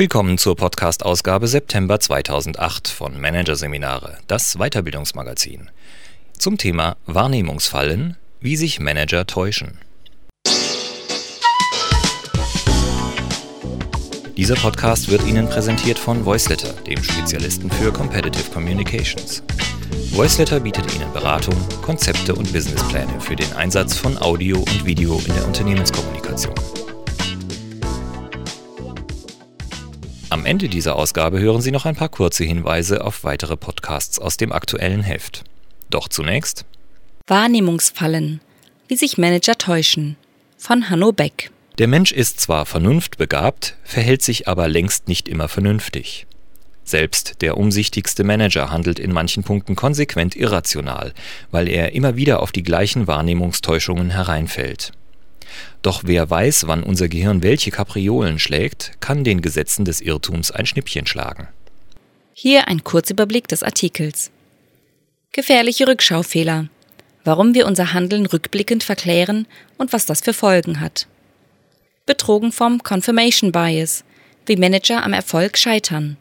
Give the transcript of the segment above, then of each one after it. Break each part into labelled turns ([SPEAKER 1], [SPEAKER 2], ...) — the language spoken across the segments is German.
[SPEAKER 1] Willkommen zur Podcast-Ausgabe September 2008 von Managerseminare, das Weiterbildungsmagazin. Zum Thema Wahrnehmungsfallen, wie sich Manager täuschen. Dieser Podcast wird Ihnen präsentiert von Voiceletter, dem Spezialisten für Competitive Communications. Voiceletter bietet Ihnen Beratung, Konzepte und Businesspläne für den Einsatz von Audio und Video in der Unternehmenskommunikation. Am Ende dieser Ausgabe hören Sie noch ein paar kurze Hinweise auf weitere Podcasts aus dem aktuellen Heft. Doch zunächst
[SPEAKER 2] Wahrnehmungsfallen. Wie sich Manager täuschen. Von Hanno Beck.
[SPEAKER 1] Der Mensch ist zwar vernunftbegabt, verhält sich aber längst nicht immer vernünftig. Selbst der umsichtigste Manager handelt in manchen Punkten konsequent irrational, weil er immer wieder auf die gleichen Wahrnehmungstäuschungen hereinfällt. Doch wer weiß, wann unser Gehirn welche Kapriolen schlägt, kann den Gesetzen des Irrtums ein Schnippchen schlagen.
[SPEAKER 2] Hier ein Kurzüberblick des Artikels. Gefährliche Rückschaufehler. Warum wir unser Handeln rückblickend verklären und was das für Folgen hat. Betrogen vom Confirmation Bias. Wie Manager am Erfolg scheitern.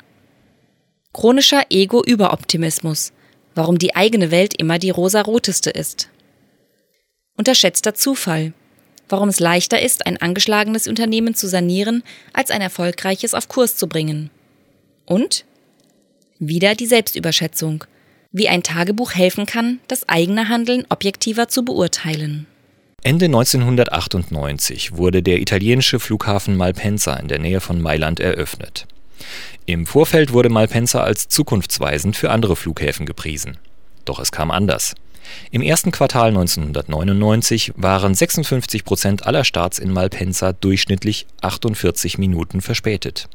[SPEAKER 2] Chronischer Ego-Überoptimismus. Warum die eigene Welt immer die rosaroteste ist. Unterschätzter Zufall warum es leichter ist, ein angeschlagenes Unternehmen zu sanieren, als ein erfolgreiches auf Kurs zu bringen. Und wieder die Selbstüberschätzung, wie ein Tagebuch helfen kann, das eigene Handeln objektiver zu beurteilen.
[SPEAKER 1] Ende 1998 wurde der italienische Flughafen Malpensa in der Nähe von Mailand eröffnet. Im Vorfeld wurde Malpensa als zukunftsweisend für andere Flughäfen gepriesen. Doch es kam anders. Im ersten Quartal 1999 waren 56 Prozent aller Starts in Malpensa durchschnittlich 48 Minuten verspätet.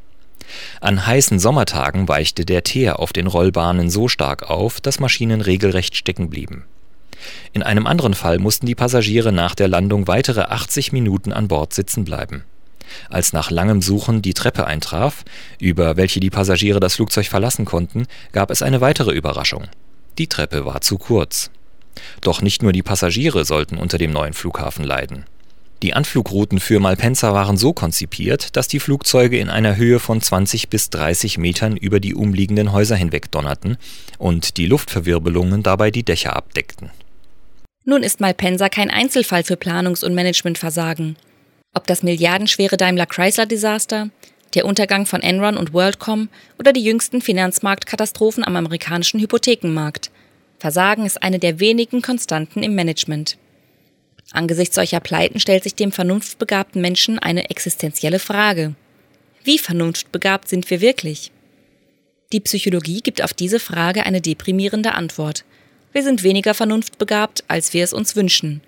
[SPEAKER 1] An heißen Sommertagen weichte der Teer auf den Rollbahnen so stark auf, dass Maschinen regelrecht stecken blieben. In einem anderen Fall mussten die Passagiere nach der Landung weitere 80 Minuten an Bord sitzen bleiben. Als nach langem Suchen die Treppe eintraf, über welche die Passagiere das Flugzeug verlassen konnten, gab es eine weitere Überraschung. Die Treppe war zu kurz. Doch nicht nur die Passagiere sollten unter dem neuen Flughafen leiden. Die Anflugrouten für Malpensa waren so konzipiert, dass die Flugzeuge in einer Höhe von 20 bis 30 Metern über die umliegenden Häuser hinweg donnerten und die Luftverwirbelungen dabei die Dächer abdeckten.
[SPEAKER 2] Nun ist Malpensa kein Einzelfall für Planungs- und Managementversagen. Ob das milliardenschwere Daimler-Chrysler-Desaster, der Untergang von Enron und WorldCom oder die jüngsten Finanzmarktkatastrophen am amerikanischen Hypothekenmarkt – Versagen ist eine der wenigen Konstanten im Management. Angesichts solcher Pleiten stellt sich dem vernunftbegabten Menschen eine existenzielle Frage. Wie vernunftbegabt sind wir wirklich? Die Psychologie gibt auf diese Frage eine deprimierende Antwort. Wir sind weniger vernunftbegabt, als wir es uns wünschen.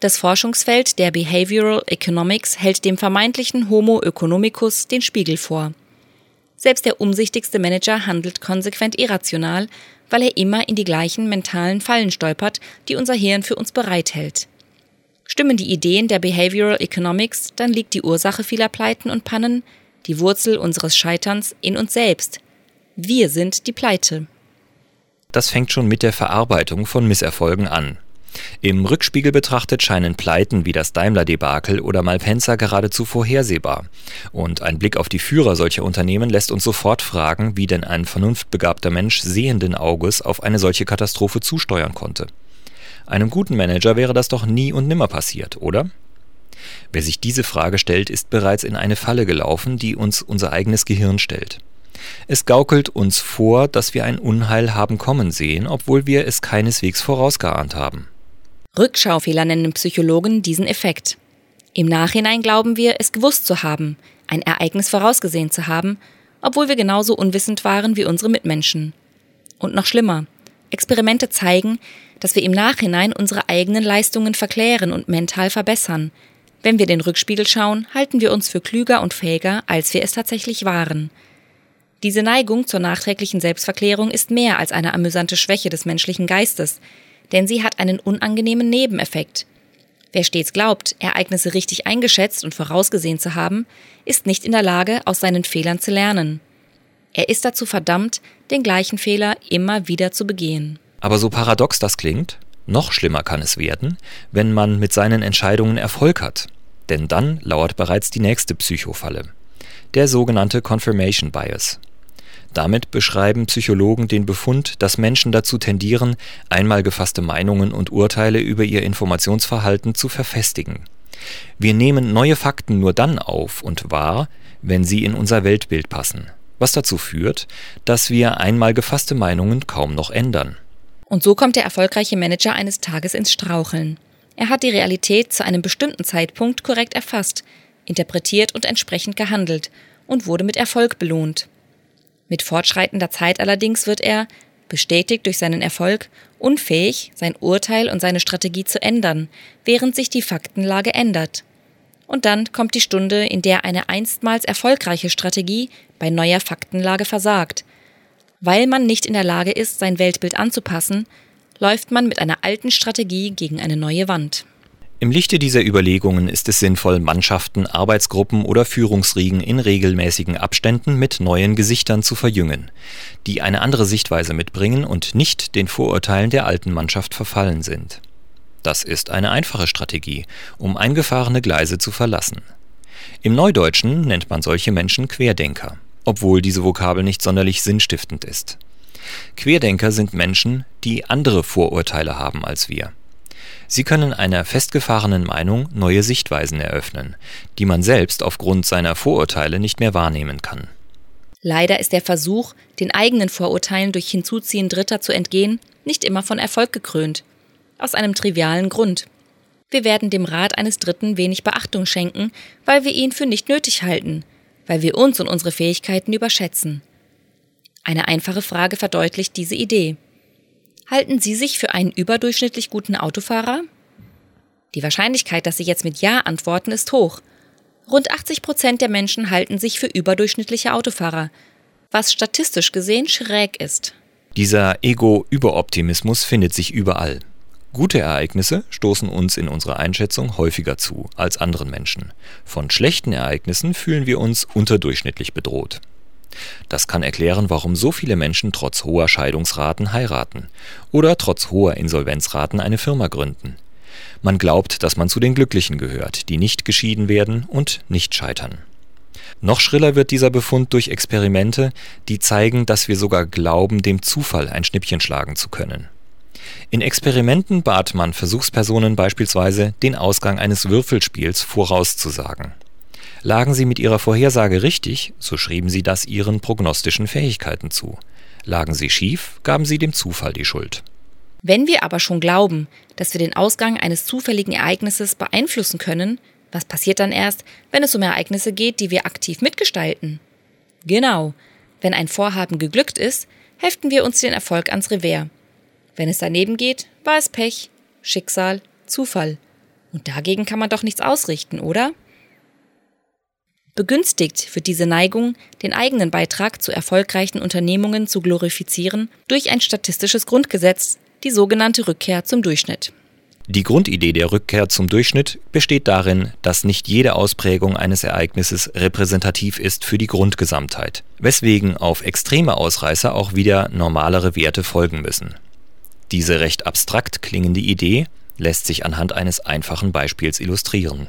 [SPEAKER 2] Das Forschungsfeld der Behavioral Economics hält dem vermeintlichen Homo economicus den Spiegel vor. Selbst der umsichtigste Manager handelt konsequent irrational, weil er immer in die gleichen mentalen Fallen stolpert, die unser Hirn für uns bereithält. Stimmen die Ideen der Behavioral Economics, dann liegt die Ursache vieler Pleiten und Pannen, die Wurzel unseres Scheiterns in uns selbst. Wir sind die Pleite.
[SPEAKER 1] Das fängt schon mit der Verarbeitung von Misserfolgen an. Im Rückspiegel betrachtet scheinen Pleiten wie das Daimler-Debakel oder Malpensa geradezu vorhersehbar. Und ein Blick auf die Führer solcher Unternehmen lässt uns sofort fragen, wie denn ein vernunftbegabter Mensch sehenden Auges auf eine solche Katastrophe zusteuern konnte. Einem guten Manager wäre das doch nie und nimmer passiert, oder? Wer sich diese Frage stellt, ist bereits in eine Falle gelaufen, die uns unser eigenes Gehirn stellt. Es gaukelt uns vor, dass wir ein Unheil haben kommen sehen, obwohl wir es keineswegs vorausgeahnt haben.
[SPEAKER 2] Rückschaufehler nennen Psychologen diesen Effekt. Im Nachhinein glauben wir, es gewusst zu haben, ein Ereignis vorausgesehen zu haben, obwohl wir genauso unwissend waren wie unsere Mitmenschen. Und noch schlimmer, Experimente zeigen, dass wir im Nachhinein unsere eigenen Leistungen verklären und mental verbessern. Wenn wir den Rückspiegel schauen, halten wir uns für klüger und fähiger, als wir es tatsächlich waren. Diese Neigung zur nachträglichen Selbstverklärung ist mehr als eine amüsante Schwäche des menschlichen Geistes, denn sie hat einen unangenehmen Nebeneffekt. Wer stets glaubt, Ereignisse richtig eingeschätzt und vorausgesehen zu haben, ist nicht in der Lage, aus seinen Fehlern zu lernen. Er ist dazu verdammt, den gleichen Fehler immer wieder zu begehen.
[SPEAKER 1] Aber so paradox das klingt, noch schlimmer kann es werden, wenn man mit seinen Entscheidungen Erfolg hat. Denn dann lauert bereits die nächste Psychofalle. der sogenannte Confirmation Bias. Damit beschreiben Psychologen den Befund, dass Menschen dazu tendieren, einmal gefasste Meinungen und Urteile über ihr Informationsverhalten zu verfestigen. Wir nehmen neue Fakten nur dann auf und wahr, wenn sie in unser Weltbild passen, was dazu führt, dass wir einmal gefasste Meinungen kaum noch ändern.
[SPEAKER 2] Und so kommt der erfolgreiche Manager eines Tages ins Straucheln. Er hat die Realität zu einem bestimmten Zeitpunkt korrekt erfasst, interpretiert und entsprechend gehandelt und wurde mit Erfolg belohnt. Mit fortschreitender Zeit allerdings wird er, bestätigt durch seinen Erfolg, unfähig, sein Urteil und seine Strategie zu ändern, während sich die Faktenlage ändert. Und dann kommt die Stunde, in der eine einstmals erfolgreiche Strategie bei neuer Faktenlage versagt. Weil man nicht in der Lage ist, sein Weltbild anzupassen, läuft man mit einer alten Strategie gegen eine neue Wand.
[SPEAKER 1] Im Lichte dieser Überlegungen ist es sinnvoll, Mannschaften, Arbeitsgruppen oder Führungsriegen in regelmäßigen Abständen mit neuen Gesichtern zu verjüngen, die eine andere Sichtweise mitbringen und nicht den Vorurteilen der alten Mannschaft verfallen sind. Das ist eine einfache Strategie, um eingefahrene Gleise zu verlassen. Im Neudeutschen nennt man solche Menschen Querdenker, obwohl diese Vokabel nicht sonderlich sinnstiftend ist. Querdenker sind Menschen, die andere Vorurteile haben als wir. Sie können einer festgefahrenen Meinung neue Sichtweisen eröffnen, die man selbst aufgrund seiner Vorurteile nicht mehr wahrnehmen kann.
[SPEAKER 2] Leider ist der Versuch, den eigenen Vorurteilen durch Hinzuziehen Dritter zu entgehen, nicht immer von Erfolg gekrönt. Aus einem trivialen Grund. Wir werden dem Rat eines Dritten wenig Beachtung schenken, weil wir ihn für nicht nötig halten, weil wir uns und unsere Fähigkeiten überschätzen. Eine einfache Frage verdeutlicht diese Idee. Halten Sie sich für einen überdurchschnittlich guten Autofahrer? Die Wahrscheinlichkeit, dass Sie jetzt mit Ja antworten, ist hoch. Rund 80 Prozent der Menschen halten sich für überdurchschnittliche Autofahrer, was statistisch gesehen schräg ist.
[SPEAKER 1] Dieser Ego-Überoptimismus findet sich überall. Gute Ereignisse stoßen uns in unserer Einschätzung häufiger zu als anderen Menschen. Von schlechten Ereignissen fühlen wir uns unterdurchschnittlich bedroht. Das kann erklären, warum so viele Menschen trotz hoher Scheidungsraten heiraten oder trotz hoher Insolvenzraten eine Firma gründen. Man glaubt, dass man zu den Glücklichen gehört, die nicht geschieden werden und nicht scheitern. Noch schriller wird dieser Befund durch Experimente, die zeigen, dass wir sogar glauben, dem Zufall ein Schnippchen schlagen zu können. In Experimenten bat man Versuchspersonen beispielsweise, den Ausgang eines Würfelspiels vorauszusagen. Lagen sie mit ihrer Vorhersage richtig, so schrieben sie das ihren prognostischen Fähigkeiten zu. Lagen sie schief, gaben sie dem Zufall die Schuld.
[SPEAKER 2] Wenn wir aber schon glauben, dass wir den Ausgang eines zufälligen Ereignisses beeinflussen können, was passiert dann erst, wenn es um Ereignisse geht, die wir aktiv mitgestalten? Genau. Wenn ein Vorhaben geglückt ist, heften wir uns den Erfolg ans Revers. Wenn es daneben geht, war es Pech, Schicksal, Zufall. Und dagegen kann man doch nichts ausrichten, oder? Begünstigt wird diese Neigung, den eigenen Beitrag zu erfolgreichen Unternehmungen zu glorifizieren, durch ein statistisches Grundgesetz, die sogenannte Rückkehr zum Durchschnitt.
[SPEAKER 1] Die Grundidee der Rückkehr zum Durchschnitt besteht darin, dass nicht jede Ausprägung eines Ereignisses repräsentativ ist für die Grundgesamtheit, weswegen auf extreme Ausreißer auch wieder normalere Werte folgen müssen. Diese recht abstrakt klingende Idee lässt sich anhand eines einfachen Beispiels illustrieren.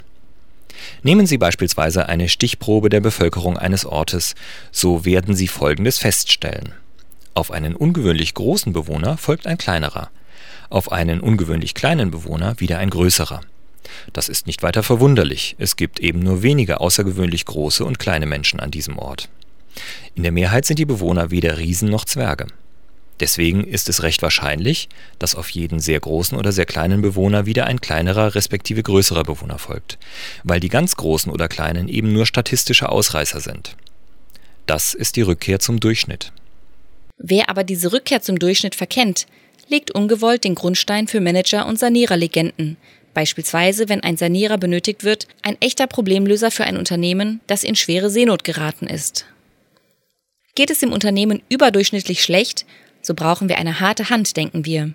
[SPEAKER 1] Nehmen Sie beispielsweise eine Stichprobe der Bevölkerung eines Ortes, so werden Sie Folgendes feststellen. Auf einen ungewöhnlich großen Bewohner folgt ein kleinerer, auf einen ungewöhnlich kleinen Bewohner wieder ein größerer. Das ist nicht weiter verwunderlich, es gibt eben nur wenige außergewöhnlich große und kleine Menschen an diesem Ort. In der Mehrheit sind die Bewohner weder Riesen noch Zwerge. Deswegen ist es recht wahrscheinlich, dass auf jeden sehr großen oder sehr kleinen Bewohner wieder ein kleinerer respektive größerer Bewohner folgt, weil die ganz großen oder kleinen eben nur statistische Ausreißer sind. Das ist die Rückkehr zum Durchschnitt.
[SPEAKER 2] Wer aber diese Rückkehr zum Durchschnitt verkennt, legt ungewollt den Grundstein für Manager und Saniererlegenden, beispielsweise wenn ein Sanierer benötigt wird, ein echter Problemlöser für ein Unternehmen, das in schwere Seenot geraten ist. Geht es dem Unternehmen überdurchschnittlich schlecht, so brauchen wir eine harte Hand, denken wir.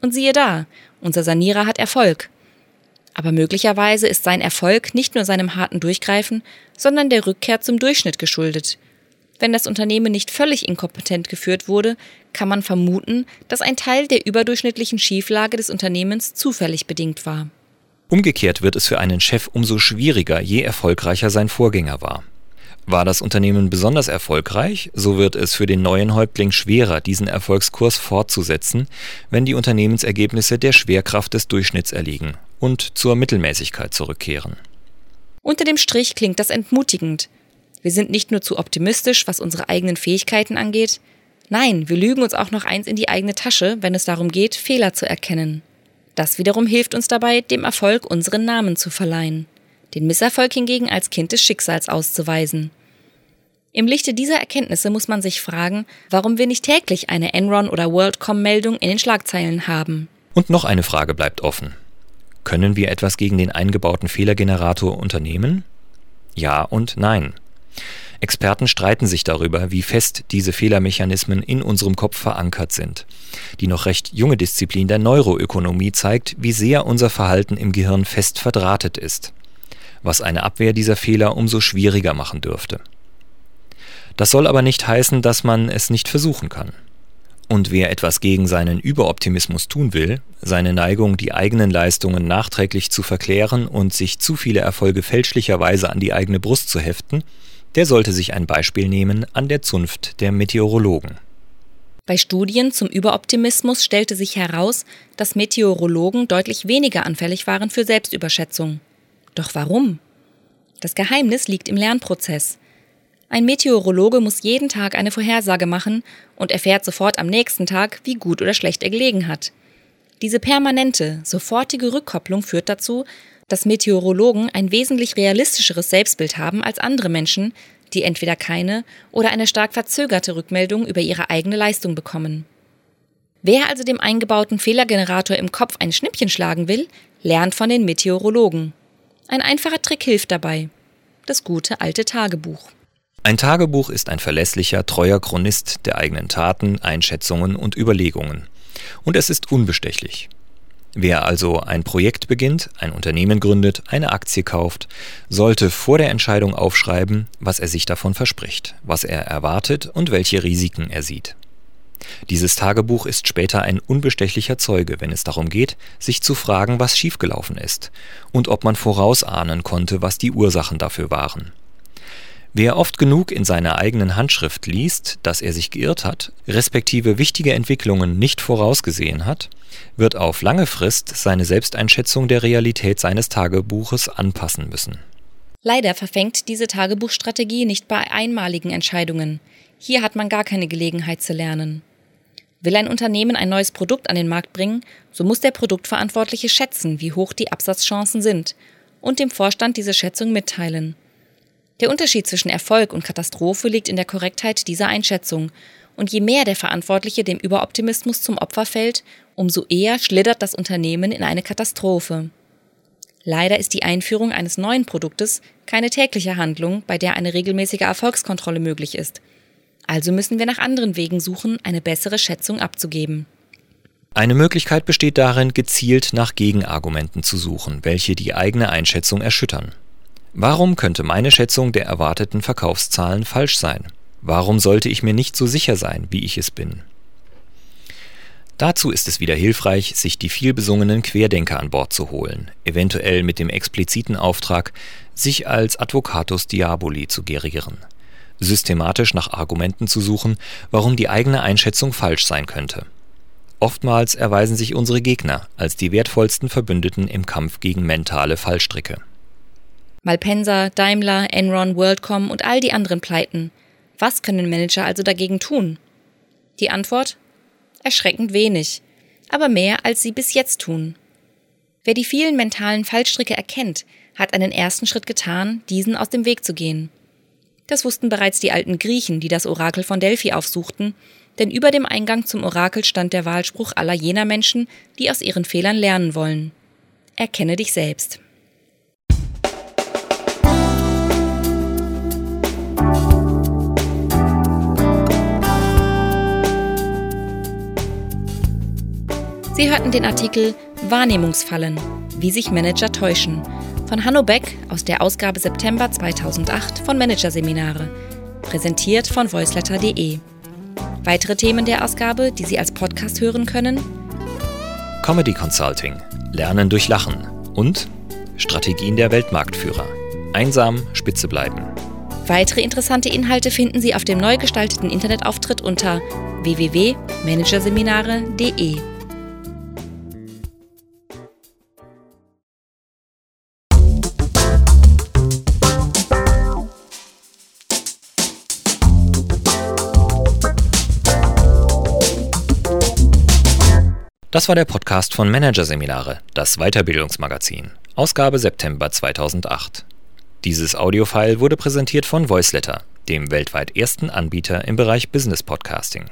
[SPEAKER 2] Und siehe da, unser Sanierer hat Erfolg. Aber möglicherweise ist sein Erfolg nicht nur seinem harten Durchgreifen, sondern der Rückkehr zum Durchschnitt geschuldet. Wenn das Unternehmen nicht völlig inkompetent geführt wurde, kann man vermuten, dass ein Teil der überdurchschnittlichen Schieflage des Unternehmens zufällig bedingt war.
[SPEAKER 1] Umgekehrt wird es für einen Chef umso schwieriger, je erfolgreicher sein Vorgänger war. War das Unternehmen besonders erfolgreich, so wird es für den neuen Häuptling schwerer, diesen Erfolgskurs fortzusetzen, wenn die Unternehmensergebnisse der Schwerkraft des Durchschnitts erliegen und zur Mittelmäßigkeit zurückkehren.
[SPEAKER 2] Unter dem Strich klingt das entmutigend. Wir sind nicht nur zu optimistisch, was unsere eigenen Fähigkeiten angeht, nein, wir lügen uns auch noch eins in die eigene Tasche, wenn es darum geht, Fehler zu erkennen. Das wiederum hilft uns dabei, dem Erfolg unseren Namen zu verleihen, den Misserfolg hingegen als Kind des Schicksals auszuweisen. Im Lichte dieser Erkenntnisse muss man sich fragen, warum wir nicht täglich eine Enron oder WorldCom-Meldung in den Schlagzeilen haben.
[SPEAKER 1] Und noch eine Frage bleibt offen. Können wir etwas gegen den eingebauten Fehlergenerator unternehmen? Ja und nein. Experten streiten sich darüber, wie fest diese Fehlermechanismen in unserem Kopf verankert sind. Die noch recht junge Disziplin der Neuroökonomie zeigt, wie sehr unser Verhalten im Gehirn fest verdrahtet ist, was eine Abwehr dieser Fehler umso schwieriger machen dürfte. Das soll aber nicht heißen, dass man es nicht versuchen kann. Und wer etwas gegen seinen Überoptimismus tun will, seine Neigung, die eigenen Leistungen nachträglich zu verklären und sich zu viele Erfolge fälschlicherweise an die eigene Brust zu heften, der sollte sich ein Beispiel nehmen an der Zunft der Meteorologen.
[SPEAKER 2] Bei Studien zum Überoptimismus stellte sich heraus, dass Meteorologen deutlich weniger anfällig waren für Selbstüberschätzung. Doch warum? Das Geheimnis liegt im Lernprozess. Ein Meteorologe muss jeden Tag eine Vorhersage machen und erfährt sofort am nächsten Tag, wie gut oder schlecht er gelegen hat. Diese permanente, sofortige Rückkopplung führt dazu, dass Meteorologen ein wesentlich realistischeres Selbstbild haben als andere Menschen, die entweder keine oder eine stark verzögerte Rückmeldung über ihre eigene Leistung bekommen. Wer also dem eingebauten Fehlergenerator im Kopf ein Schnippchen schlagen will, lernt von den Meteorologen. Ein einfacher Trick hilft dabei. Das gute alte Tagebuch.
[SPEAKER 1] Ein Tagebuch ist ein verlässlicher, treuer Chronist der eigenen Taten, Einschätzungen und Überlegungen. Und es ist unbestechlich. Wer also ein Projekt beginnt, ein Unternehmen gründet, eine Aktie kauft, sollte vor der Entscheidung aufschreiben, was er sich davon verspricht, was er erwartet und welche Risiken er sieht. Dieses Tagebuch ist später ein unbestechlicher Zeuge, wenn es darum geht, sich zu fragen, was schiefgelaufen ist und ob man vorausahnen konnte, was die Ursachen dafür waren. Wer oft genug in seiner eigenen Handschrift liest, dass er sich geirrt hat, respektive wichtige Entwicklungen nicht vorausgesehen hat, wird auf lange Frist seine Selbsteinschätzung der Realität seines Tagebuches anpassen müssen.
[SPEAKER 2] Leider verfängt diese Tagebuchstrategie nicht bei einmaligen Entscheidungen. Hier hat man gar keine Gelegenheit zu lernen. Will ein Unternehmen ein neues Produkt an den Markt bringen, so muss der Produktverantwortliche schätzen, wie hoch die Absatzchancen sind und dem Vorstand diese Schätzung mitteilen. Der Unterschied zwischen Erfolg und Katastrophe liegt in der Korrektheit dieser Einschätzung. Und je mehr der Verantwortliche dem Überoptimismus zum Opfer fällt, umso eher schlittert das Unternehmen in eine Katastrophe. Leider ist die Einführung eines neuen Produktes keine tägliche Handlung, bei der eine regelmäßige Erfolgskontrolle möglich ist. Also müssen wir nach anderen Wegen suchen, eine bessere Schätzung abzugeben.
[SPEAKER 1] Eine Möglichkeit besteht darin, gezielt nach Gegenargumenten zu suchen, welche die eigene Einschätzung erschüttern. Warum könnte meine Schätzung der erwarteten Verkaufszahlen falsch sein? Warum sollte ich mir nicht so sicher sein, wie ich es bin? Dazu ist es wieder hilfreich, sich die vielbesungenen Querdenker an Bord zu holen, eventuell mit dem expliziten Auftrag, sich als Advocatus Diaboli zu gerieren, systematisch nach Argumenten zu suchen, warum die eigene Einschätzung falsch sein könnte. Oftmals erweisen sich unsere Gegner als die wertvollsten Verbündeten im Kampf gegen mentale Fallstricke.
[SPEAKER 2] Malpensa, Daimler, Enron, WorldCom und all die anderen Pleiten. Was können Manager also dagegen tun? Die Antwort? Erschreckend wenig, aber mehr, als sie bis jetzt tun. Wer die vielen mentalen Fallstricke erkennt, hat einen ersten Schritt getan, diesen aus dem Weg zu gehen. Das wussten bereits die alten Griechen, die das Orakel von Delphi aufsuchten, denn über dem Eingang zum Orakel stand der Wahlspruch aller jener Menschen, die aus ihren Fehlern lernen wollen. Erkenne dich selbst. Sie hörten den Artikel Wahrnehmungsfallen, wie sich Manager täuschen von Hanno Beck aus der Ausgabe September 2008 von Managerseminare, präsentiert von voiceletter.de. Weitere Themen der Ausgabe, die Sie als Podcast hören können?
[SPEAKER 1] Comedy Consulting, Lernen durch Lachen und Strategien der Weltmarktführer. Einsam, spitze bleiben.
[SPEAKER 2] Weitere interessante Inhalte finden Sie auf dem neu gestalteten Internetauftritt unter www.managerseminare.de.
[SPEAKER 1] Das war der Podcast von Managerseminare, das Weiterbildungsmagazin, Ausgabe September 2008. Dieses Audiofile wurde präsentiert von Voiceletter, dem weltweit ersten Anbieter im Bereich Business Podcasting.